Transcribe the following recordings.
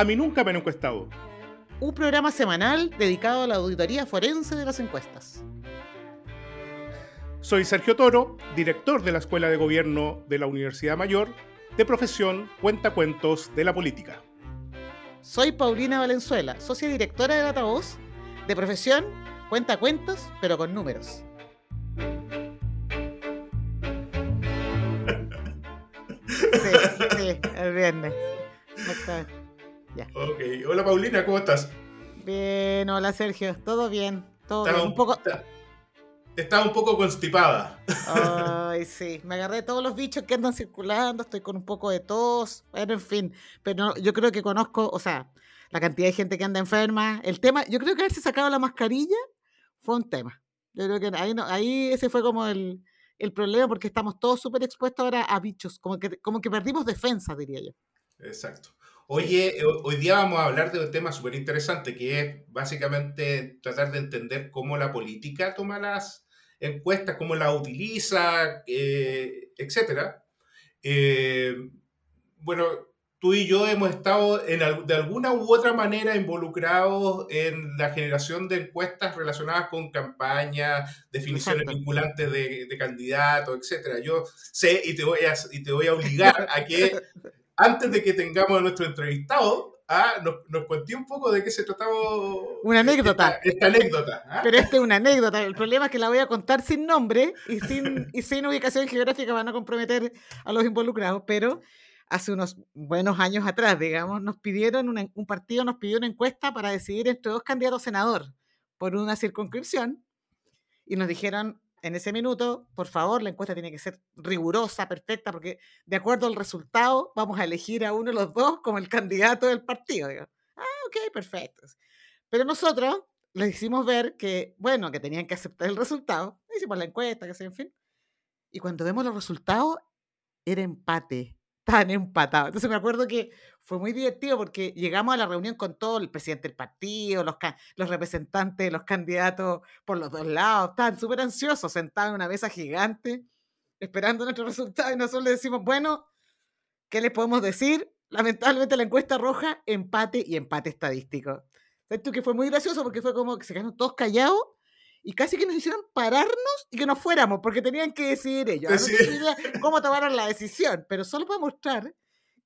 A mí nunca me han encuestado. Un programa semanal dedicado a la auditoría forense de las encuestas. Soy Sergio Toro, director de la Escuela de Gobierno de la Universidad Mayor, de profesión Cuentacuentos de la Política. Soy Paulina Valenzuela, socia directora de Datavoz, de profesión Cuentacuentos, pero con números. Sí, sí, el viernes. Ya. Ok, hola Paulina, ¿cómo estás? Bien, hola Sergio, todo bien, todo bien. Un poco... Estaba un poco constipada. Ay, sí. Me agarré todos los bichos que andan circulando, estoy con un poco de tos, bueno, en fin. Pero yo creo que conozco, o sea, la cantidad de gente que anda enferma. El tema, yo creo que haberse sacado la mascarilla fue un tema. Yo creo que ahí, ahí ese fue como el, el problema, porque estamos todos súper expuestos ahora a bichos, como que, como que perdimos defensa, diría yo. Exacto. Oye, hoy día vamos a hablar de un tema súper interesante, que es básicamente tratar de entender cómo la política toma las encuestas, cómo las utiliza, eh, etc. Eh, bueno, tú y yo hemos estado de alguna u otra manera involucrados en la generación de encuestas relacionadas con campañas, definiciones vinculantes de, de candidatos, etc. Yo sé y te voy a, y te voy a obligar a que antes de que tengamos a nuestro entrevistado, ah, nos, nos conté un poco de qué se trataba. Una anécdota. Esta, anécdota. ¿ah? Pero esta es una anécdota. El problema es que la voy a contar sin nombre y sin, y sin ubicación geográfica para no comprometer a los involucrados. Pero hace unos buenos años atrás, digamos, nos pidieron, un partido nos pidió una encuesta para decidir entre dos candidatos senador por una circunscripción y nos dijeron, en ese minuto, por favor, la encuesta tiene que ser rigurosa, perfecta, porque de acuerdo al resultado vamos a elegir a uno de los dos como el candidato del partido. Ah, ok, perfecto. Pero nosotros les hicimos ver que, bueno, que tenían que aceptar el resultado. Hicimos la encuesta, que sé, en fin. Y cuando vemos los resultados, era empate tan empatados. Entonces me acuerdo que fue muy divertido porque llegamos a la reunión con todo el presidente del partido, los, los representantes los candidatos por los dos lados, estaban súper ansiosos, sentados en una mesa gigante, esperando nuestro resultado y nosotros le decimos, bueno, ¿qué les podemos decir? Lamentablemente la encuesta roja, empate y empate estadístico. Esto que fue muy gracioso porque fue como que se quedaron todos callados y casi que nos hicieron pararnos y que nos fuéramos, porque tenían que decidir ellos. No cómo tomaron la decisión, pero solo para mostrar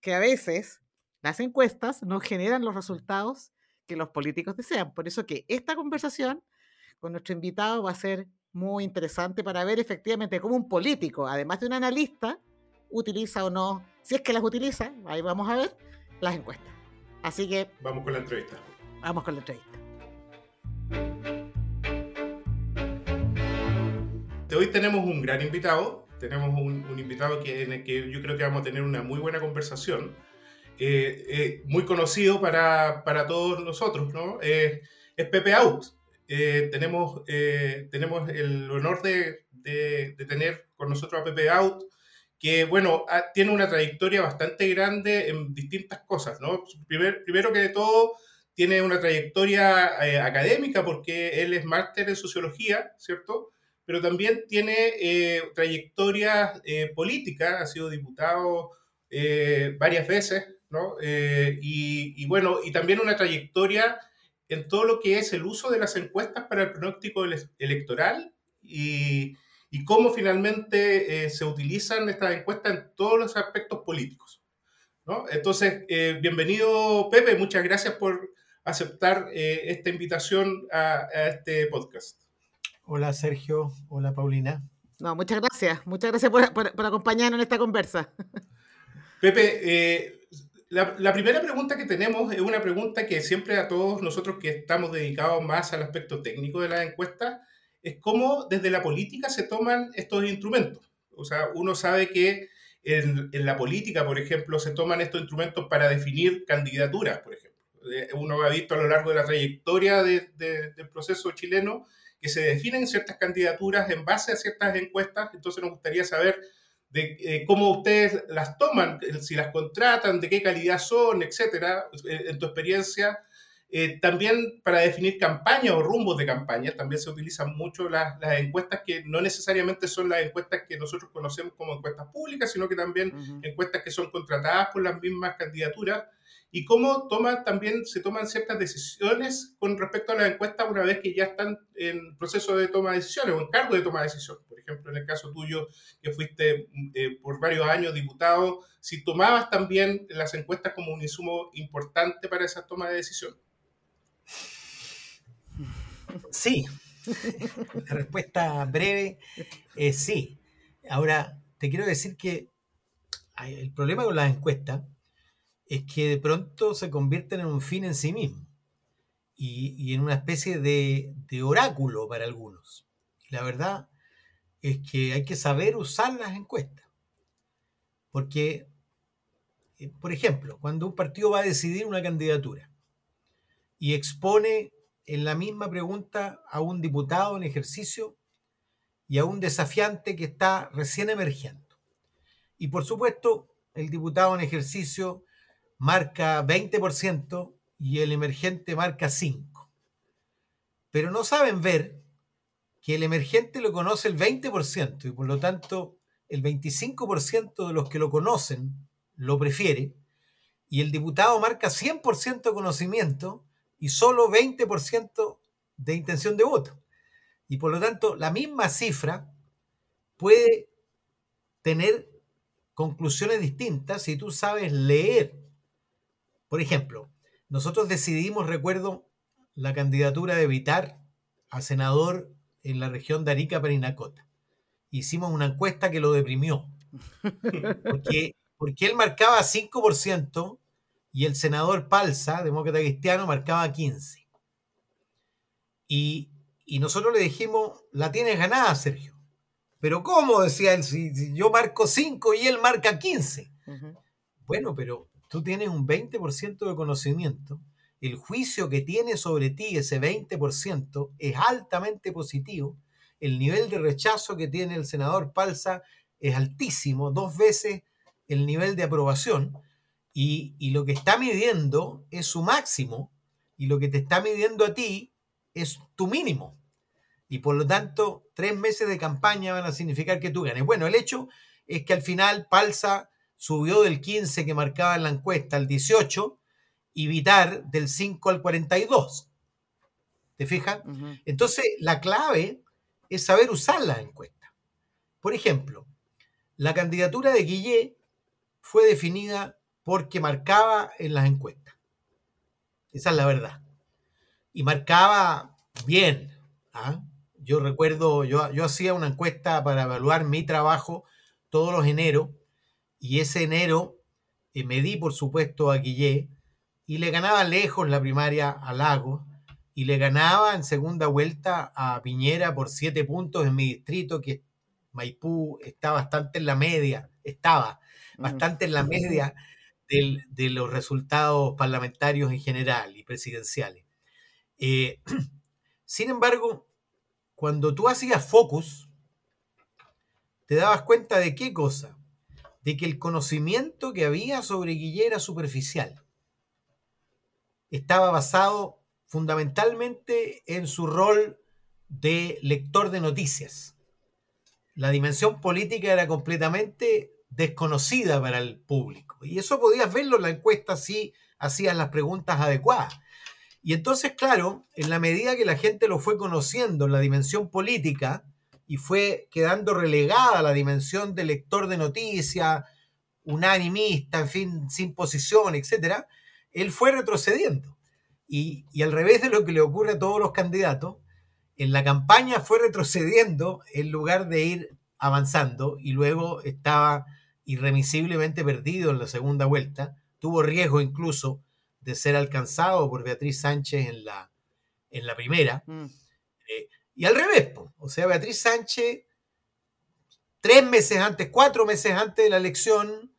que a veces las encuestas no generan los resultados que los políticos desean. Por eso que esta conversación con nuestro invitado va a ser muy interesante para ver efectivamente cómo un político, además de un analista, utiliza o no, si es que las utiliza, ahí vamos a ver, las encuestas. Así que... Vamos con la entrevista. Vamos con la entrevista. Hoy tenemos un gran invitado, tenemos un, invitado que, en el que yo creo que vamos a tener una muy buena conversación, eh, eh, muy conocido para, para, todos nosotros, ¿no? es Pepe Out. Eh, tenemos, tenemos el honor de, de, tener con nosotros a Pepe Out, que, bueno, tiene una trayectoria bastante grande en distintas cosas, ¿no? Primer, primero que de todo, tiene una trayectoria académica porque él es máster en sociología, ¿cierto? Pero también tiene eh, trayectoria eh, política, ha sido diputado eh, varias veces, ¿no? Y, bueno, y también una trayectoria en todo lo que es el uso de las encuestas para el pronóstico electoral y, y cómo finalmente se utilizan estas encuestas en todos los aspectos políticos. ¿no? Entonces, bienvenido Pepe, muchas gracias por aceptar esta invitación a este podcast. Hola Sergio, hola Paulina. No, muchas gracias, muchas gracias por, acompañarnos en esta conversa. Pepe, eh, la, primera pregunta que tenemos es una pregunta que siempre a todos nosotros que estamos dedicados más al aspecto técnico de la encuesta, es cómo desde la política se toman estos instrumentos. O sea, uno sabe que en, la política, por ejemplo, se toman estos instrumentos para definir candidaturas, por ejemplo. Eh, uno ha visto a lo largo de la trayectoria del proceso chileno que se definen ciertas candidaturas en base a ciertas encuestas, entonces nos gustaría saber de eh, cómo ustedes las toman, eh, si las contratan, de qué calidad son, etcétera, eh, en tu experiencia. también para definir campañas o rumbos de campañas, también se utilizan mucho las, las, encuestas que no necesariamente son las encuestas que nosotros conocemos como encuestas públicas, sino que también encuestas que son contratadas por las mismas candidaturas. Y cómo toma, también se toman ciertas decisiones con respecto a las encuestas una vez que ya están en proceso de toma de decisiones o en cargo de toma de decisiones. Por ejemplo, en el caso tuyo, que fuiste eh, por varios años diputado, si tomabas también las encuestas como un insumo importante para esa toma de decisión. Sí. La respuesta breve es sí. Ahora, te quiero decir que el problema con las encuestas es que de pronto se convierten en un fin en sí mismo y, en una especie de, oráculo para algunos. Y la verdad es que hay que saber usar las encuestas. Porque, eh, por ejemplo, cuando un partido va a decidir una candidatura y expone en la misma pregunta a un diputado en ejercicio y a un desafiante que está recién emergiendo. Y por supuesto, el diputado en ejercicio marca 20% y el emergente marca 5%. Pero no saben ver que el emergente lo conoce el 20% y por lo tanto el 25% de los que lo conocen lo prefiere y el diputado marca 100% de conocimiento y solo 20% de intención de voto. Y por lo tanto la misma cifra puede tener conclusiones distintas si tú sabes leer por ejemplo, nosotros decidimos, recuerdo, la candidatura de Vitar a senador en la región de Arica, Perinacota. Hicimos una encuesta que lo deprimió. Porque, porque él marcaba 5% y el senador Palza, demócrata cristiano, marcaba 15%. Y, nosotros le dijimos, la tienes ganada, Sergio. Pero ¿cómo? Decía él, si, yo marco 5 y él marca 15. Bueno, pero tú tienes un 20% de conocimiento, el juicio que tiene sobre ti ese 20% es altamente positivo, el nivel de rechazo que tiene el senador Palza es altísimo, dos veces el nivel de aprobación, y, y lo que está midiendo es su máximo, y lo que te está midiendo a ti es tu mínimo. Y por lo tanto, tres meses de campaña van a significar que tú ganes. Bueno, el hecho es que al final Palza subió del 15 que marcaba en la encuesta al 18 y Vitar del 5 al 42. ¿Te fijas? Entonces, la clave es saber usar las encuestas. Por ejemplo, la candidatura de Guillé fue definida porque marcaba en las encuestas. Esa es la verdad. Y marcaba bien. ¿ah? Yo recuerdo, yo, yo hacía una encuesta para evaluar mi trabajo todos los eneros y ese enero eh, me di, por supuesto, a Guillé y le ganaba lejos la primaria a Lago y le ganaba en segunda vuelta a Piñera por siete puntos en mi distrito, que Maipú está bastante en la media, estaba bastante en la media de los resultados parlamentarios en general y presidenciales. Eh, sin embargo, cuando tú hacías focus, te dabas cuenta de qué cosa, de que el conocimiento que había sobre Guille era superficial. Estaba basado fundamentalmente en su rol de lector de noticias. La dimensión política era completamente desconocida para el público. Y eso podías verlo en la encuesta si hacías las preguntas adecuadas. Y entonces, claro, en la medida que la gente lo fue conociendo en la dimensión política, y fue quedando relegada a la dimensión de lector de noticias, unanimista, en fin, sin posición, etc., él fue retrocediendo. Y, y, al revés de lo que le ocurre a todos los candidatos, en la campaña fue retrocediendo en lugar de ir avanzando y luego estaba irremisiblemente perdido en la segunda vuelta. Tuvo riesgo incluso de ser alcanzado por Beatriz Sánchez en la, en la primera. Mm. Eh, y al revés, o sea, Beatriz Sánchez, tres meses antes, cuatro meses antes de la elección,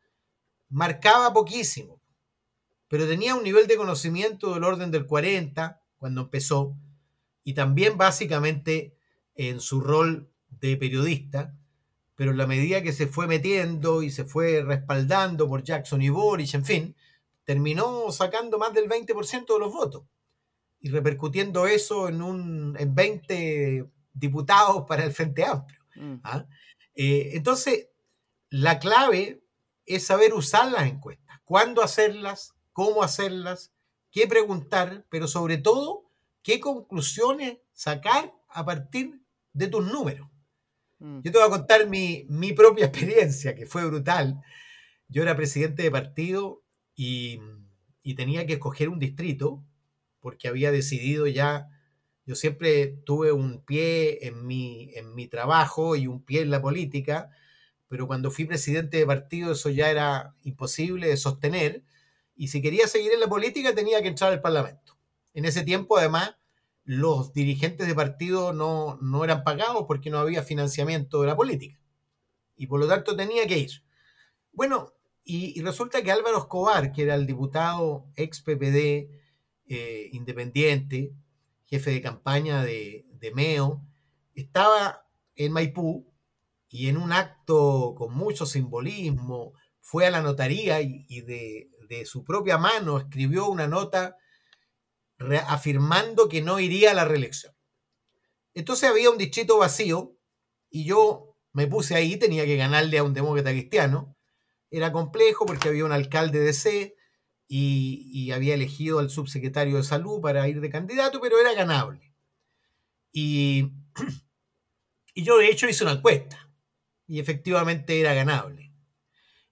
marcaba poquísimo, pero tenía un nivel de conocimiento del orden del 40 cuando empezó, y también básicamente en su rol de periodista, pero en la medida que se fue metiendo y se fue respaldando por Jackson y Boris, en fin, terminó sacando más del 20% de los votos y repercutiendo eso en, un, en 20 diputados para el Frente Amplio. Mm. ¿ah? Eh, entonces, la clave es saber usar las encuestas, cuándo hacerlas, cómo hacerlas, qué preguntar, pero sobre todo, qué conclusiones sacar a partir de tus números. Mm. Yo te voy a contar mi, mi propia experiencia, que fue brutal. Yo era presidente de partido y, y tenía que escoger un distrito, porque había decidido ya, yo siempre tuve un pie en mi, en mi trabajo y un pie en la política, pero cuando fui presidente de partido eso ya era imposible de sostener, y si quería seguir en la política tenía que entrar al Parlamento. En ese tiempo, además, los dirigentes de partido no, no eran pagados porque no había financiamiento de la política. Y por lo tanto tenía que ir. Bueno, y, y resulta que Álvaro Escobar, que era el diputado ex PPD eh, independiente, jefe de campaña de, de MEO, estaba en Maipú y en un acto con mucho simbolismo fue a la notaría y, de, de, su propia mano escribió una nota afirmando que no iría a la reelección. Entonces había un distrito vacío y yo me puse ahí, tenía que ganarle a un demócrata cristiano. Era complejo porque había un alcalde de C y, había elegido al subsecretario de salud para ir de candidato, pero era ganable. Y, y yo de hecho hice una encuesta y efectivamente era ganable.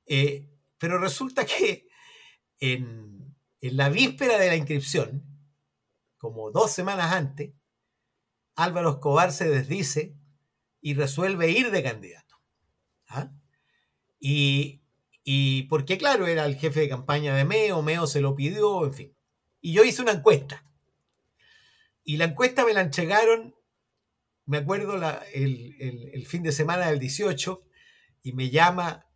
Eh, pero resulta que en, en, la víspera de la inscripción, como dos semanas antes, Álvaro Escobar se desdice y resuelve ir de candidato. ¿Ah? Y, y porque, claro, era el jefe de campaña de Meo, Meo se lo pidió, en fin. Y yo hice una encuesta. Y la encuesta me la entregaron, me acuerdo, la, el, el, fin de semana del 18, y me llama,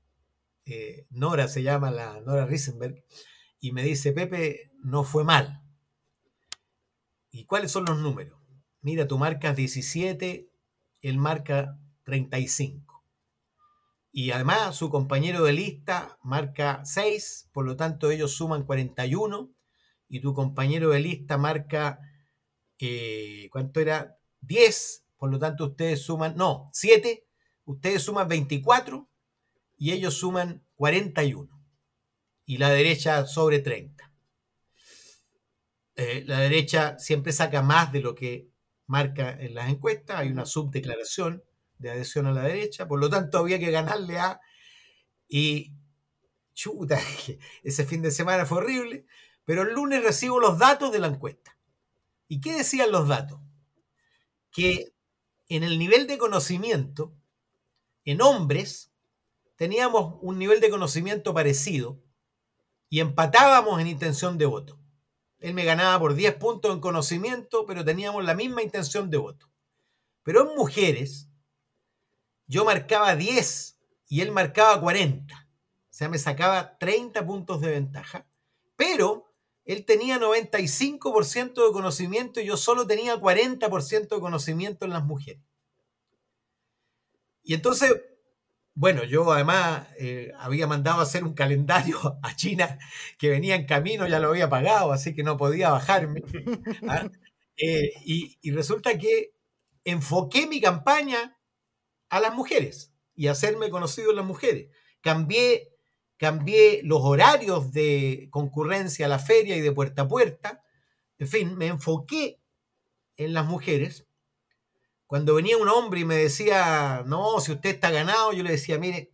eh, Nora se llama la Nora Risenberg, y me dice, Pepe, no fue mal. ¿Y cuáles son los números? Mira, tú marcas 17, él marca 35. Y además su compañero de lista marca 6, por lo tanto ellos suman 41. Y tu compañero de lista marca, eh, ¿cuánto era? 10, por lo tanto ustedes suman, no, 7, ustedes suman 24 y ellos suman 41. Y la derecha sobre 30. Eh, la derecha siempre saca más de lo que marca en las encuestas, hay una subdeclaración de adhesión a la derecha, por lo tanto había que ganarle a... Y chuta, ese fin de semana fue horrible, pero el lunes recibo los datos de la encuesta. ¿Y qué decían los datos? Que en el nivel de conocimiento, en hombres, teníamos un nivel de conocimiento parecido y empatábamos en intención de voto. Él me ganaba por 10 puntos en conocimiento, pero teníamos la misma intención de voto. Pero en mujeres, yo marcaba 10 y él marcaba 40. O sea, me sacaba 30 puntos de ventaja. Pero él tenía 95% de conocimiento y yo solo tenía 40% de conocimiento en las mujeres. Y entonces, bueno, yo además eh, había mandado a hacer un calendario a China que venía en camino, ya lo había pagado, así que no podía bajarme. ¿ah? Eh, y, y resulta que enfoqué mi campaña a las mujeres y hacerme conocido en las mujeres. Cambié, cambié los horarios de concurrencia a la feria y de puerta a puerta. En fin, me enfoqué en las mujeres. Cuando venía un hombre y me decía, no, si usted está ganado, yo le decía, mire,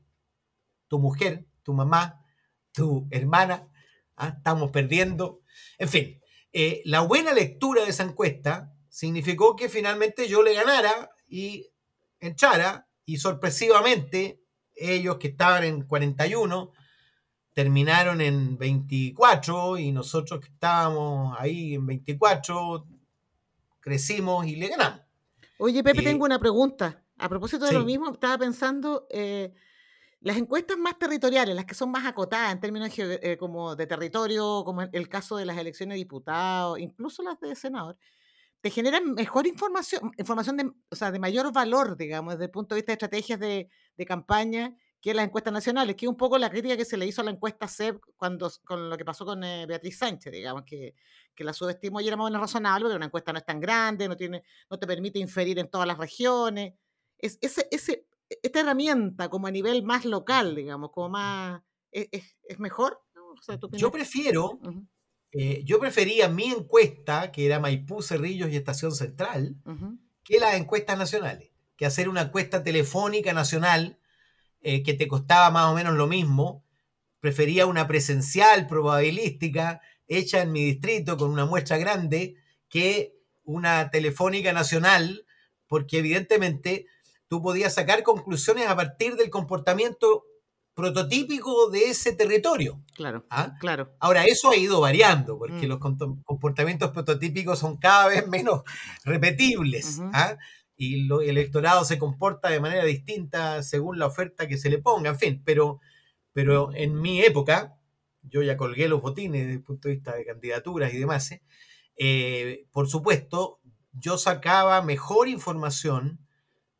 tu mujer, tu mamá, tu hermana, ¿ah? estamos perdiendo. En fin, eh, la buena lectura de esa encuesta significó que finalmente yo le ganara y entrara y sorpresivamente ellos que estaban en 41 terminaron en 24 y nosotros que estábamos ahí en 24 crecimos y le ganamos. Oye, Pepe, eh, tengo una pregunta. A propósito de sí. lo mismo, estaba pensando, eh, las encuestas más territoriales, las que son más acotadas en términos eh, como de territorio, como el caso de las elecciones de diputados, incluso las de senador, te generan mejor información, información de, o sea, de mayor valor, digamos, desde el punto de vista de estrategias de, de, campaña que las encuestas nacionales, que es un poco la crítica que se le hizo a la encuesta CEP cuando, con lo que pasó con eh, Beatriz Sánchez, digamos, que, que la subestimó y era más o menos razonable, porque una encuesta no es tan grande, no, tiene, no te permite inferir en todas las regiones. Es, ese, ese, esta herramienta como a nivel más local, digamos, como más, es, es, es mejor. yo prefiero, eh, yo prefería mi encuesta, que era Maipú, Cerrillos y Estación Central, que las encuestas nacionales, que hacer una encuesta telefónica nacional eh, que te costaba más o menos lo mismo. Prefería una presencial probabilística hecha en mi distrito con una muestra grande que una telefónica nacional, porque evidentemente tú podías sacar conclusiones a partir del comportamiento prototípico de ese territorio. Claro, ¿ah? claro. Ahora, eso ha ido variando, porque mm. los comportamientos prototípicos son cada vez menos repetibles. ¿ah? Y el electorado se comporta de manera distinta según la oferta que se le ponga, en fin, pero, pero en mi época, yo ya colgué los botines desde el punto de vista de candidaturas y demás, ¿eh? Eh, por supuesto, yo sacaba mejor información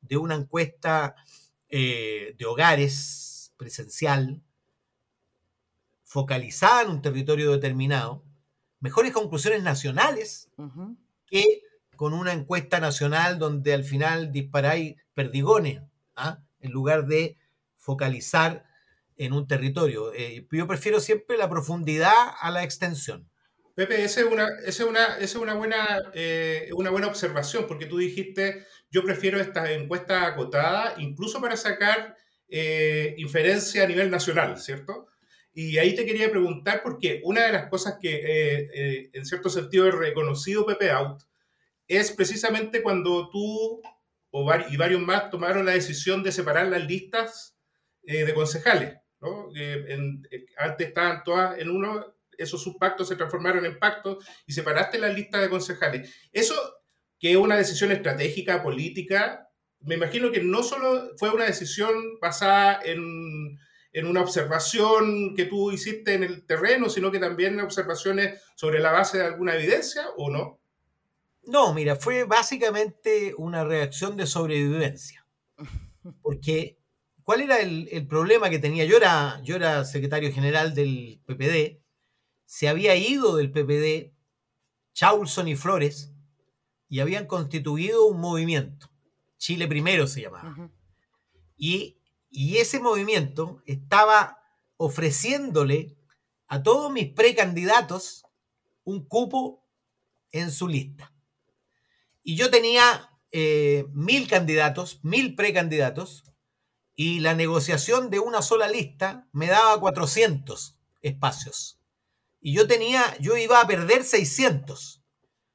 de una encuesta eh, de hogares presencial, focalizada en un territorio determinado, mejores conclusiones nacionales que con una encuesta nacional donde al final disparáis perdigones, ¿ah? en lugar de focalizar en un territorio. Eh, yo prefiero siempre la profundidad a la extensión. Pepe, esa es una, es una, es una, buena, eh, una buena observación, porque tú dijiste, yo prefiero esta encuesta acotada, incluso para sacar eh, inferencia a nivel nacional, ¿cierto? Y ahí te quería preguntar, porque una de las cosas que en cierto sentido he reconocido Pepe Out es precisamente cuando tú y varios más tomaron la decisión de separar las listas de concejales. ¿no? antes estaban todas en uno, esos subpactos se transformaron en pactos y separaste la lista de concejales. Eso, que es una decisión estratégica, política, me imagino que no solo fue una decisión basada en, en una observación que tú hiciste en el terreno, sino que también observaciones sobre la base de alguna evidencia, ¿o no? No, mira, fue básicamente una reacción de sobrevivencia. Porque, ¿cuál era el, el problema que tenía? Yo era, yo era secretario general del PPD se había ido del PPD Chaulson y Flores y habían constituido un movimiento. Chile Primero se llamaba. y, y ese movimiento estaba ofreciéndole a todos mis precandidatos un cupo en su lista. Y yo tenía eh, mil candidatos, mil precandidatos, y la negociación de una sola lista me daba 400 espacios y yo tenía, yo iba a perder 600.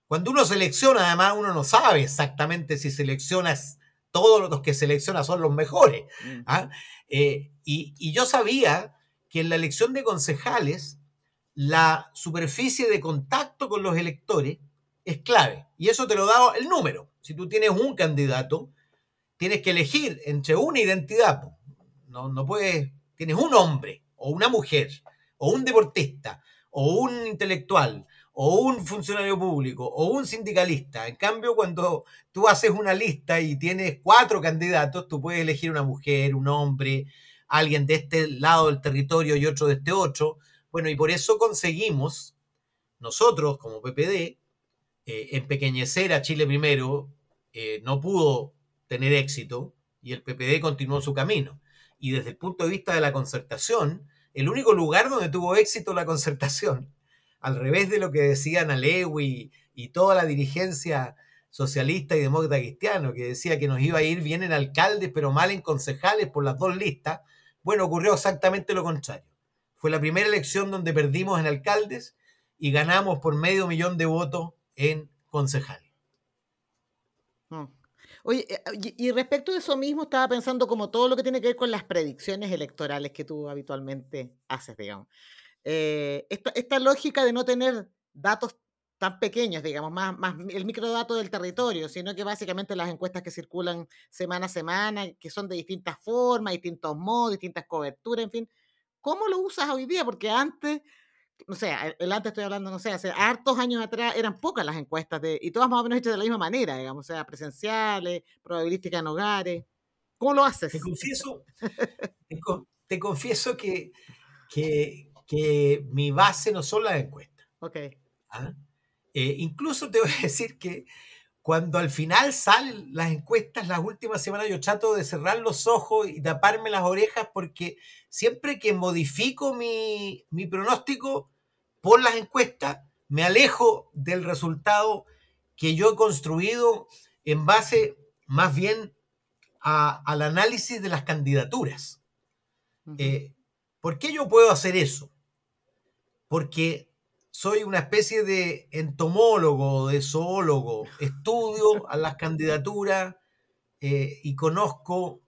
Cuando uno selecciona, además, uno no sabe exactamente si seleccionas, todos los que selecciona son los mejores. Mm. ¿ah? Eh, y, yo sabía que en la elección de concejales, la superficie de contacto con los electores es clave. Y eso te lo da el número. Si tú tienes un candidato, tienes que elegir entre una identidad. No, no puedes, tienes un hombre o una mujer o un deportista o un intelectual, o un funcionario público, o un sindicalista. En cambio, cuando tú haces una lista y tienes cuatro candidatos, tú puedes elegir una mujer, un hombre, alguien de este lado del territorio y otro de este otro. Bueno, y por eso conseguimos, nosotros como PPD, eh, empequeñecer a Chile primero, eh, no pudo tener éxito y el PPD continuó su camino. Y desde el punto de vista de la concertación, el único lugar donde tuvo éxito la concertación, al revés de lo que decían Alewi y toda la dirigencia socialista y demócrata cristiano, que decía que nos iba a ir bien en alcaldes, pero mal en concejales por las dos listas, bueno, ocurrió exactamente lo contrario. Fue la primera elección donde perdimos en alcaldes y ganamos por medio millón de votos en concejales. Mm. Oye, eh, y respecto de eso mismo, estaba pensando como todo lo que tiene que ver con las predicciones electorales que tú habitualmente haces, digamos. Eh, esta, lógica de no tener datos tan pequeños, digamos, más, más el microdato del territorio, sino que básicamente las encuestas que circulan semana a semana, que son de distintas formas, distintos modos, distintas coberturas, en fin. ¿Cómo lo usas hoy día? Porque antes no sé, el antes estoy hablando, no sé, hace hartos años atrás eran pocas las encuestas de, y todas más o menos hechas de la misma manera, digamos, o sea, presenciales, probabilística en hogares. ¿Cómo lo haces? Te confieso, te, confieso que, que, mi base no son las encuestas. Ok. ¿Ah? Eh, incluso te voy a decir que cuando al final salen las encuestas, las últimas semanas, yo trato de cerrar los ojos y taparme las orejas porque siempre que modifico mi, mi pronóstico por las encuestas, me alejo del resultado que yo he construido en base más bien al análisis de las candidaturas. Eh, ¿Por qué yo puedo hacer eso? Porque soy una especie de entomólogo, de zoólogo, estudio a las candidaturas eh, y conozco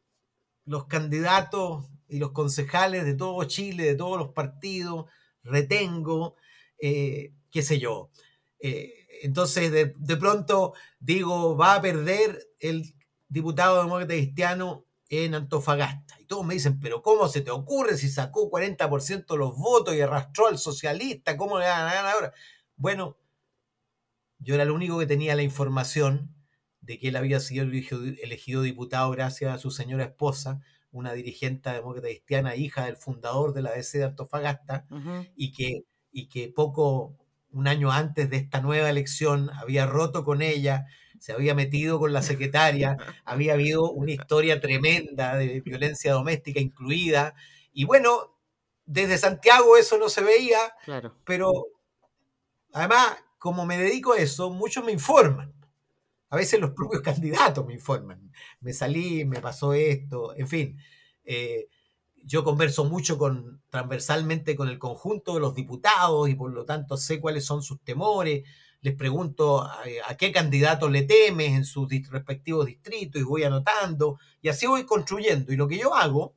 los candidatos y los concejales de todo Chile, de todos los partidos, retengo, eh, qué sé yo. Eh, entonces, de, de, pronto digo, va a perder el diputado demócrata cristiano en Antofagasta. Y todos me dicen, pero ¿cómo se te ocurre si sacó 40% de los votos y arrastró al socialista? ¿Cómo le van a ganar ahora? Bueno, yo era el único que tenía la información de que él había sido elegido diputado gracias a su señora esposa, una dirigente demócrata cristiana, hija del fundador de la DC de Antofagasta, y, que, y que poco, un año antes de esta nueva elección, había roto con ella se había metido con la secretaria, había habido una historia tremenda de violencia doméstica incluida. Y bueno, desde Santiago eso no se veía, claro. pero además, como me dedico a eso, muchos me informan. A veces los propios candidatos me informan. Me salí, me pasó esto, en fin. Eh, yo converso mucho con, transversalmente con el conjunto de los diputados y por lo tanto sé cuáles son sus temores les pregunto a, qué candidato le temes en sus respectivos distritos y voy anotando y así voy construyendo. Y lo que yo hago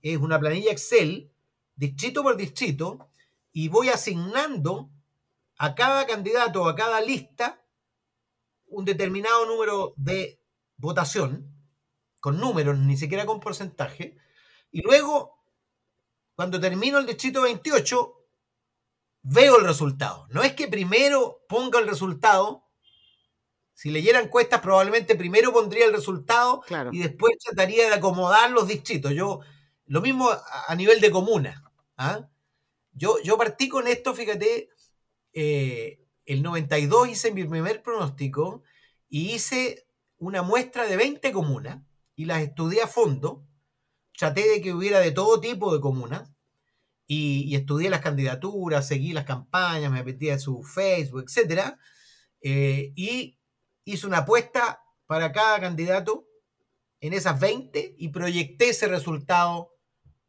es una planilla Excel, distrito por distrito, y voy asignando a cada candidato o a cada lista un determinado número de votación, con números, ni siquiera con porcentaje, y luego, cuando termino el distrito 28, veo el resultado. No es que primero ponga el resultado. Si leyera encuestas, probablemente primero pondría el resultado y después trataría de acomodar los distritos. Yo, lo mismo a, nivel de comuna. ¿ah? Yo, yo partí con esto, fíjate, eh, el 92 hice mi primer pronóstico y hice una muestra de 20 comunas y las estudié a fondo. Traté de que hubiera de todo tipo de comunas y, estudié las candidaturas, seguí las campañas, me metí en su Facebook, etc. Eh, y hice una apuesta para cada candidato en esas 20 y proyecté ese resultado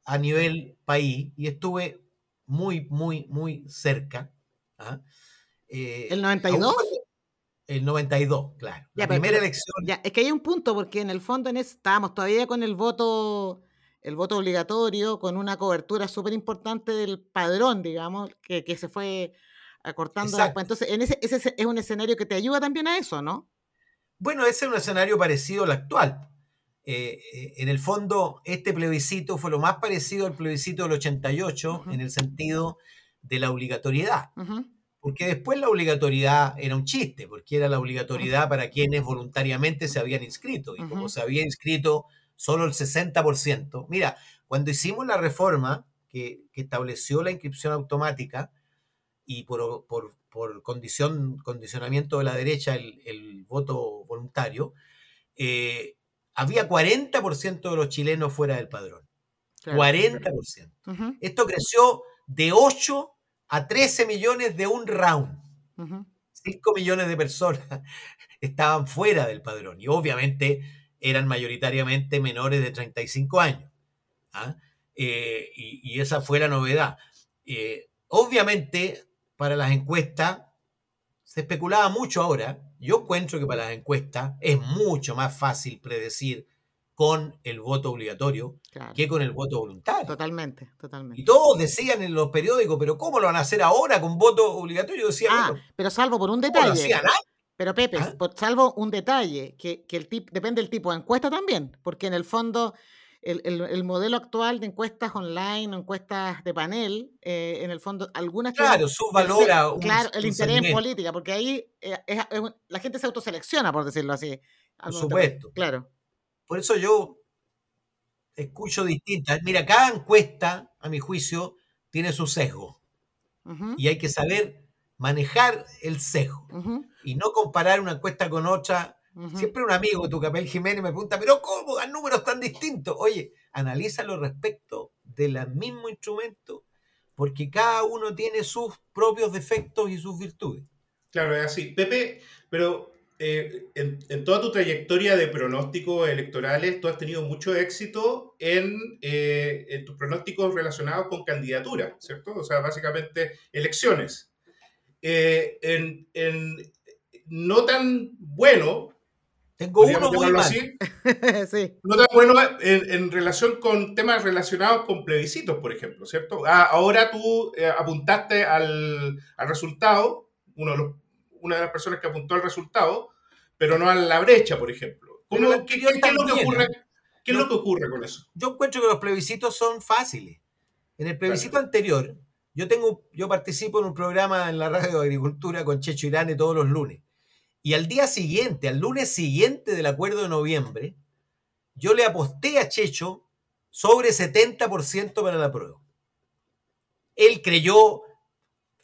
a nivel país y estuve muy, muy, muy cerca. ¿ah? Eh, ¿El 92? El 92, claro. la primera elección. Ya, es que hay un punto, porque en el fondo en estábamos todavía con el voto el voto obligatorio con una cobertura súper importante del padrón, digamos, que, se fue acortando después. Entonces, en ese, ese es un escenario que te ayuda también a eso, ¿no? Bueno, ese es un escenario parecido al actual. Eh, eh, en el fondo, este plebiscito fue lo más parecido al plebiscito del 88 en el sentido de la obligatoriedad. Porque después la obligatoriedad era un chiste, porque era la obligatoriedad para quienes voluntariamente se habían inscrito. Y como se había inscrito solo el 60%. Mira, cuando hicimos la reforma que, estableció la inscripción automática y por, condición, condicionamiento de la derecha el, voto voluntario, eh, había 40% de los chilenos fuera del padrón. 40%. Esto creció de 8 a 13 millones de un round. 5 millones de personas estaban fuera del padrón. Y obviamente eran mayoritariamente menores de 35 años. ¿ah? Eh, y, esa fue la novedad. Eh, obviamente, para las encuestas, se especulaba mucho ahora. Yo encuentro que para las encuestas es mucho más fácil predecir con el voto obligatorio que con el voto voluntario. Totalmente, totalmente. Y todos decían en los periódicos, pero ¿cómo lo van a hacer ahora con voto obligatorio? Decía, ah, pero salvo por un detalle. Pero Pepe, ah. salvo un detalle, que, el tip, depende del tipo de encuesta también, porque en el fondo el, modelo actual de encuestas online o encuestas de panel, eh, en el fondo algunas... Claro, subvalora un, Claro, el interés en política, porque ahí eh, la gente se autoselecciona, por decirlo así. Por supuesto. Claro. Por eso yo escucho distintas. Mira, cada encuesta, a mi juicio, tiene su sesgo. Y hay que saber manejar el sesgo y no comparar una encuesta con otra. Siempre un amigo, tu Capel Jiménez, me pregunta, pero ¿cómo dan números tan distintos? Oye, analízalo respecto del mismo instrumento, porque cada uno tiene sus propios defectos y sus virtudes. Claro, es así. Pepe, pero eh, en, en toda tu trayectoria de pronósticos electorales, tú has tenido mucho éxito en, eh, en tus pronósticos relacionados con candidaturas, ¿cierto? O sea, básicamente elecciones. Eh, en, en no tan bueno, Tengo uno muy mal. así, sí. no tan bueno en, en relación con temas relacionados con plebiscitos, por ejemplo, ¿cierto? Ah, ahora tú eh, apuntaste al, al resultado, uno de los- una de las personas que apuntó al resultado, pero no a la brecha, por ejemplo. ¿Cómo- Pero la qué, es lo que ocurre. ¿Qué es lo que ocurre con eso? Yo encuentro que los plebiscitos son fáciles. En el plebiscito anterior, yo tengo, yo participo en un programa en la radio de agricultura con Checho Irane todos los lunes. Y al día siguiente, al lunes siguiente del acuerdo de noviembre, yo le aposté a Checho sobre 70% para la prueba. Él creyó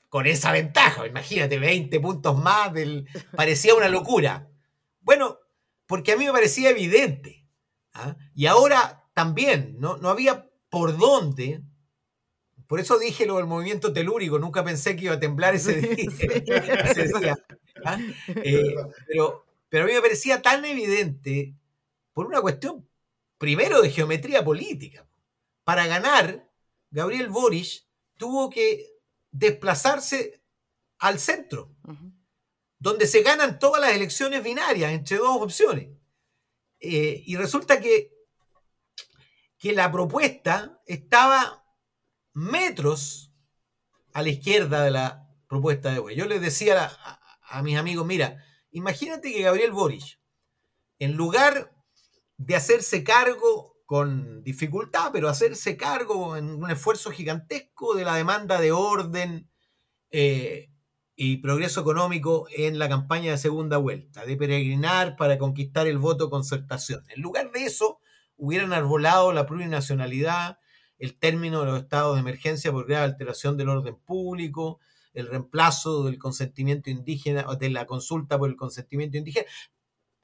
con esa ventaja, imagínate, 20 puntos más, parecía una locura. Bueno, porque a mí me parecía evidente. ¿ah? Y ahora también, no, no había por dónde. Por eso dije lo del movimiento telúrico, nunca pensé que iba a temblar ese día. sí. ese día, ¿ah? Eh, pero, pero a mí me parecía tan evidente por una cuestión, primero, de geometría política. Para ganar, Gabriel Boric tuvo que desplazarse al centro, donde se ganan todas las elecciones binarias entre dos opciones. Eh, y resulta que, que la propuesta estaba metros a la izquierda de la propuesta de Boric. Yo les decía a, mis amigos, mira, imagínate que Gabriel Boric, en lugar de hacerse cargo con dificultad, pero hacerse cargo en un esfuerzo gigantesco de la demanda de orden eh, y progreso económico en la campaña de segunda vuelta, de peregrinar para conquistar el voto concertación. En lugar de eso, hubieran arbolado la plurinacionalidad, el término de los estados de emergencia por grave alteración del orden público, el reemplazo del consentimiento indígena, o de la consulta por el consentimiento indígena,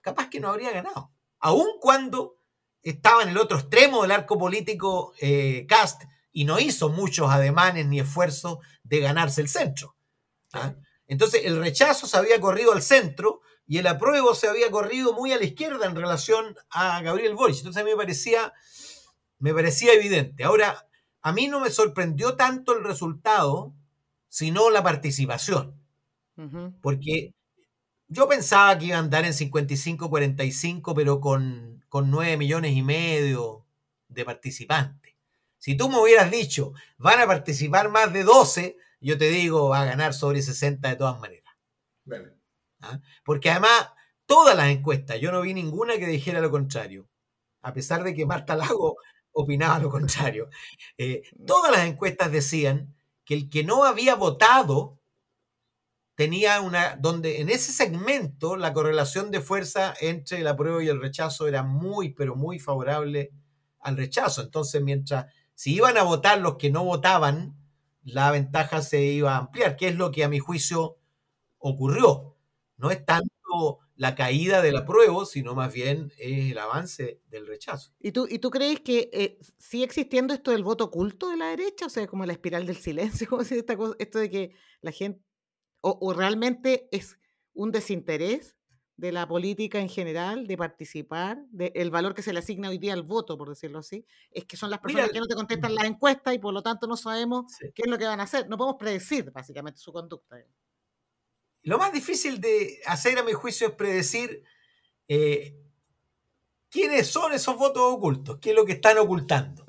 capaz que no habría ganado. Aun cuando estaba en el otro extremo del arco político eh, Cast y no hizo muchos ademanes ni esfuerzos de ganarse el centro. ¿ah? Entonces el rechazo se había corrido al centro y el apruebo se había corrido muy a la izquierda en relación a Gabriel Boric. Entonces a mí me parecía, me parecía evidente. Ahora, a mí no me sorprendió tanto el resultado, sino la participación. Porque yo pensaba que iba a andar en 55-45, pero con, con 9 millones y medio de participantes. Si tú me hubieras dicho, van a participar más de 12, yo te digo, va a ganar sobre 60 de todas maneras. Vale. ¿ah? Porque además, todas las encuestas, yo no vi ninguna que dijera lo contrario. A pesar de que Marta Lago opinaba lo contrario. Eh, todas las encuestas decían que el que no había votado tenía una, donde en ese segmento la correlación de fuerza entre el apruebo y el rechazo era muy, pero muy favorable al rechazo. Entonces, mientras si iban a votar los que no votaban, la ventaja se iba a ampliar, que es lo que a mi juicio ocurrió. No es tanto la caída del apruebo, sino más bien es el avance del rechazo. ¿Y tú, ¿Y tú crees que eh, sigue existiendo esto del voto oculto de la derecha? O sea, como la espiral del silencio, esta cosa- esto de que la gente, o, o realmente es un desinterés de la política en general, de participar, de el valor que se le asigna hoy día al voto, por decirlo así, es que son las Mira, personas que no te contestan las encuestas y por lo tanto no sabemos Sí. qué es lo que van a hacer. No podemos predecir básicamente su conducta. Lo más difícil de hacer, a mi juicio, es predecir eh, quiénes son esos votos ocultos, qué es lo que están ocultando.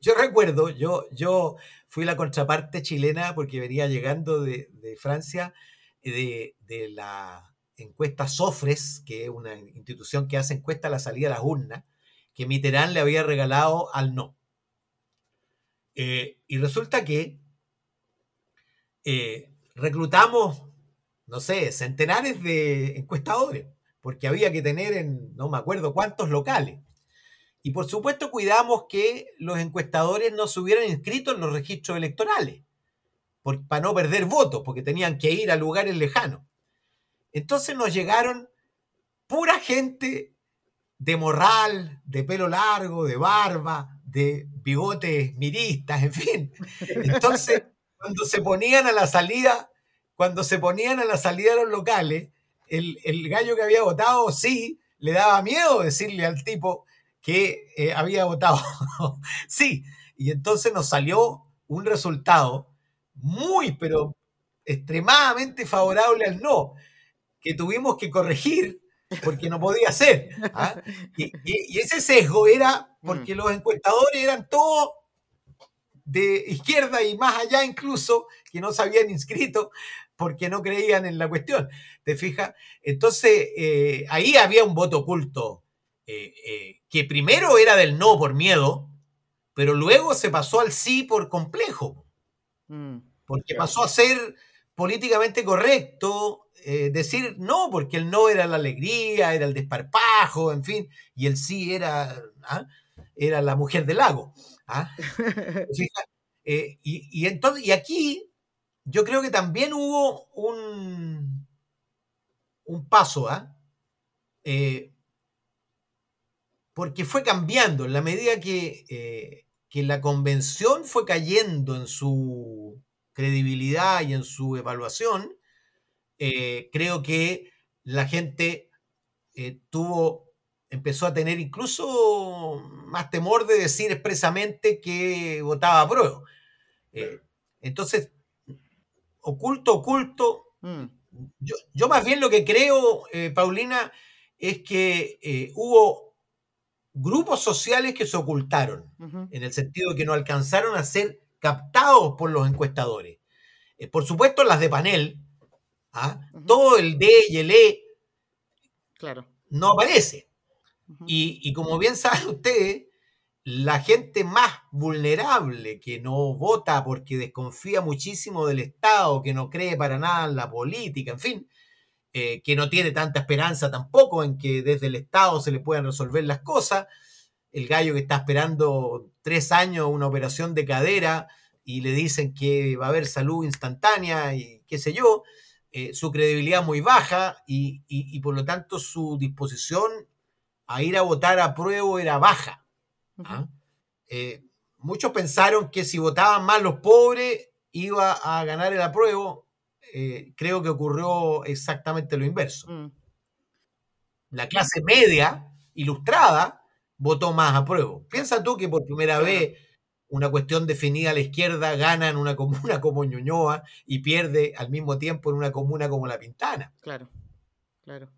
Yo recuerdo, yo, yo fui la contraparte chilena porque venía llegando de, de Francia, de, de la encuesta Sofres, que es una institución que hace encuesta a la salida de las urnas, que Mitterrand le había regalado al no. Eh, y resulta que eh, reclutamos, no sé, centenares de encuestadores, porque había que tener en, no me acuerdo cuántos locales. Y por supuesto cuidamos que los encuestadores no se hubieran inscrito en los registros electorales, para no perder votos, porque tenían que ir a lugares lejanos. Entonces nos llegaron pura gente de morral, de pelo largo, de barba, de bigotes miristas, en fin. Entonces, cuando se ponían a la salida, cuando se ponían a la salida de los locales, el, gallo que había votado sí le daba miedo decirle al tipo que eh, había votado sí. Y entonces nos salió un resultado muy, pero extremadamente favorable al no, que tuvimos que corregir porque no podía ser. ¿ah? Y, ese sesgo era porque mm. los encuestadores eran todos de izquierda y más allá incluso, que no se habían inscrito porque no creían en la cuestión. ¿Te fijas? Entonces, eh, ahí había un voto oculto, eh, eh, que primero era del no por miedo, pero luego se pasó al sí por complejo. Mm. Porque pasó a ser políticamente correcto, decir no, porque el no era la alegría, era el desparpajo, en fin, y el sí era, ¿ah? era la mujer del lago. ¿ah? y, entonces, y aquí yo creo que también hubo un, un paso, ¿ah? ¿eh? porque fue cambiando en la medida que, eh, que la convención fue cayendo en su credibilidad y en su evaluación, eh, creo que la gente eh, tuvo, empezó a tener incluso más temor de decir expresamente que votaba a prueba. entonces, oculto, oculto. Mm. Yo, más bien lo que creo, eh, Paulina, es que eh, hubo grupos sociales que se ocultaron, en el sentido de que no alcanzaron a ser captados por los encuestadores. Eh, por supuesto, las de panel, ¿ah? todo el D y el E claro. no aparece. y, y, como bien saben ustedes, la gente más vulnerable que no vota porque desconfía muchísimo del Estado, que no cree para nada en la política, en fin, eh, que no tiene tanta esperanza tampoco en que desde el Estado se le puedan resolver las cosas, el gallo que está esperando tres años una operación de cadera y le dicen que va a haber salud instantánea y qué sé yo, eh, su credibilidad muy baja y, por lo tanto su disposición a ir a votar a prueba era baja. ¿Ah? Eh, muchos pensaron que si votaban más los pobres iba a ganar el apruebo. Eh, creo que ocurrió exactamente lo inverso. Mm. La clase media, ilustrada, votó más apruebo. Piensa tú que por primera vez una cuestión definida a la izquierda gana en una comuna como Ñuñoa y pierde al mismo tiempo en una comuna como La Pintana. Claro, claro.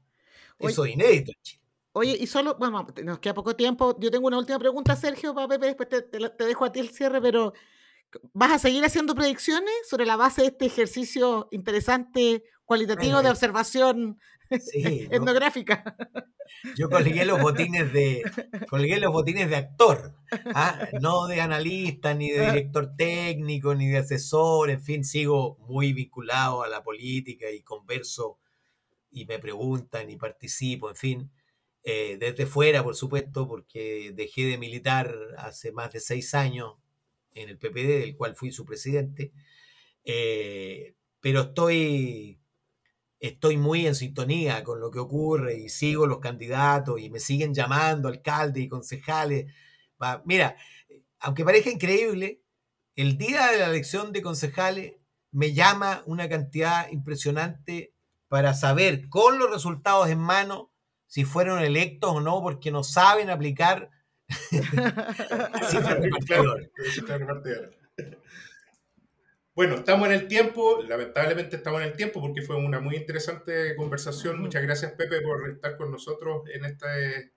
Eso es inédito en Chile. Oye, y solo, bueno, nos queda poco tiempo. Yo tengo una última pregunta, Sergio, para Pepe, después te, dejo a ti el cierre, pero ¿vas a seguir haciendo predicciones sobre la base de este ejercicio interesante, cualitativo de observación etnográfica? Yo colgué los botines de, colgué los botines de actor, ¿ah? no de analista, ni de director técnico, ni de asesor, en fin, sigo muy vinculado a la política y converso y me preguntan y participo, en fin. Eh, desde fuera, por supuesto, porque dejé de militar hace más de seis años en el PPD, del cual fui su presidente, eh, pero estoy, estoy muy en sintonía con lo que ocurre y sigo los candidatos y me siguen llamando alcaldes y concejales. mira, aunque parezca increíble, el día de la elección de concejales me llama una cantidad impresionante para saber con los resultados en mano si fueron electos o no, porque no saben aplicar Bueno, estamos en el tiempo, lamentablemente estamos en el tiempo porque fue una muy interesante conversación. Muchas gracias Pepe por estar con nosotros en este,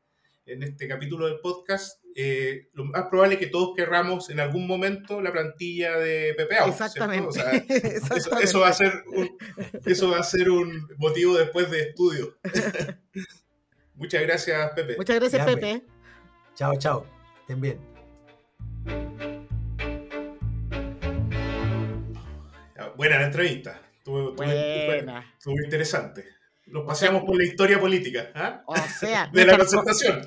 en este capítulo del podcast. Eh, lo más probable es que todos querramos en algún momento la plantilla de Pepe Exactamente. Eso, va a ser un, eso va a ser un motivo después de estudio. Muchas gracias, Pepe. Muchas gracias, Pepe. Pues. Chao, chao. Estén bien. Buena la entrevista. Estuvo, Estuvo, interesante. Nos paseamos por la historia política. ¿ah? O sea, de la concertación.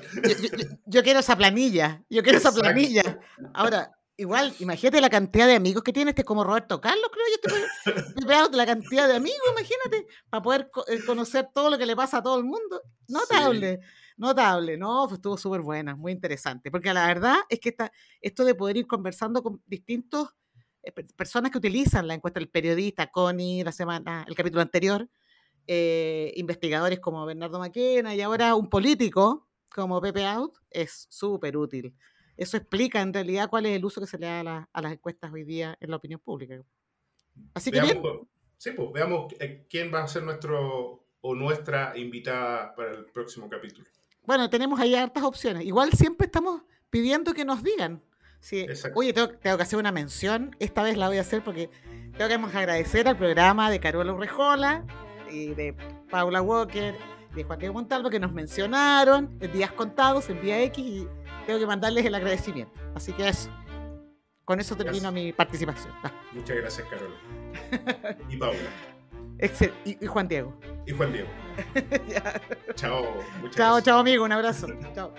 Yo, quiero esa planilla. Yo quiero esa planilla. Ahora, igual, imagínate la cantidad de amigos que tiene este como Roberto Carlos, creo yo. Este la cantidad de amigos, imagínate, para poder eh, conocer todo lo que le pasa a todo el mundo. Notable, notable. No, pues estuvo súper buena, muy interesante. Porque la verdad es que está esto de poder ir conversando con distintos eh, personas que utilizan la encuesta, el periodista, Connie, la semana, el capítulo anterior, eh, investigadores como Bernardo Maquena y ahora un político como Pepe Out, es súper útil. Eso explica en realidad cuál es el uso que se le da a, las encuestas hoy día en la opinión pública. Así que veamos, Sí, pues veamos eh, quién va a ser nuestro o nuestra invitada para el próximo capítulo. Bueno, tenemos ahí hartas opciones. Igual siempre estamos pidiendo que nos digan. Sí. Oye, tengo, que hacer una mención. Esta vez la voy a hacer porque tengo que agradecer al programa de Carola Urrejola y de Paula Walker, de Juan Diego Montalvo, que nos mencionaron en días contados, en día X, y tengo que mandarles el agradecimiento. Así que eso. Con eso termino mi participación. Muchas gracias, Carola. y Paula. Y, Juan Diego. Y Juan Diego. chao. chao, chao, amigo. Un abrazo. chao.